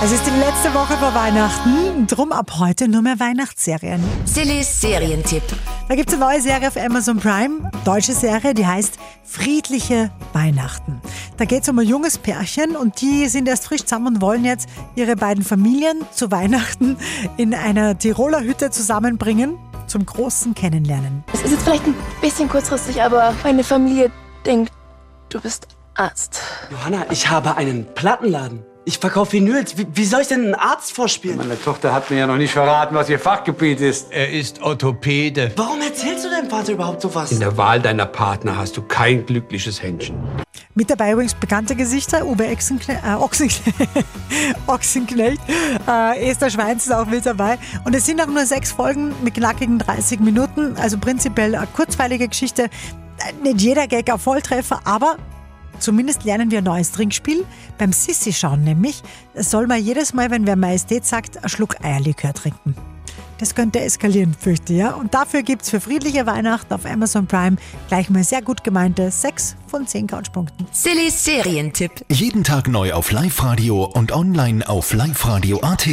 Es ist die letzte Woche vor Weihnachten, drum ab heute nur mehr Weihnachtsserien. Sillis Serientipp. Da gibt es eine neue Serie auf Amazon Prime, deutsche Serie, die heißt Friedliche Weihnachten. Da geht es um ein junges Pärchen und die sind erst frisch zusammen und wollen jetzt ihre beiden Familien zu Weihnachten in einer Tiroler Hütte zusammenbringen zum großen Kennenlernen. Es ist jetzt vielleicht ein bisschen kurzfristig, aber meine Familie denkt, du bist Arzt. Johanna, ich habe einen Plattenladen. Ich verkaufe Vinyls. Wie, wie soll ich denn einen Arzt vorspielen? Meine Tochter hat mir ja noch nicht verraten, was ihr Fachgebiet ist. Er ist Orthopäde. Warum erzählst du deinem Vater überhaupt sowas? In der Wahl deiner Partner hast du kein glückliches Händchen. Mit dabei übrigens bekannte Gesichter, Uwe Ochsenknecht, äh, Ochsenknecht, Ochsenknecht äh, Esther Schweins ist auch mit dabei. Und es sind auch nur sechs Folgen mit knackigen 30 Minuten, also prinzipiell eine kurzweilige Geschichte. Nicht jeder Gag ein Volltreffer, aber Zumindest lernen wir ein neues Trinkspiel. Beim Sissi schauen nämlich soll man jedes Mal, wenn wer Majestät sagt, einen Schluck Eierlikör trinken. Das könnte eskalieren, fürchte ich. Ja? Und dafür gibt es für friedliche Weihnachten auf Amazon Prime gleich mal sehr gut gemeinte 6 von 10 Couchpunkten. Sillis Serientipp. Jeden Tag neu auf Live-Radio und online auf liveradio.at.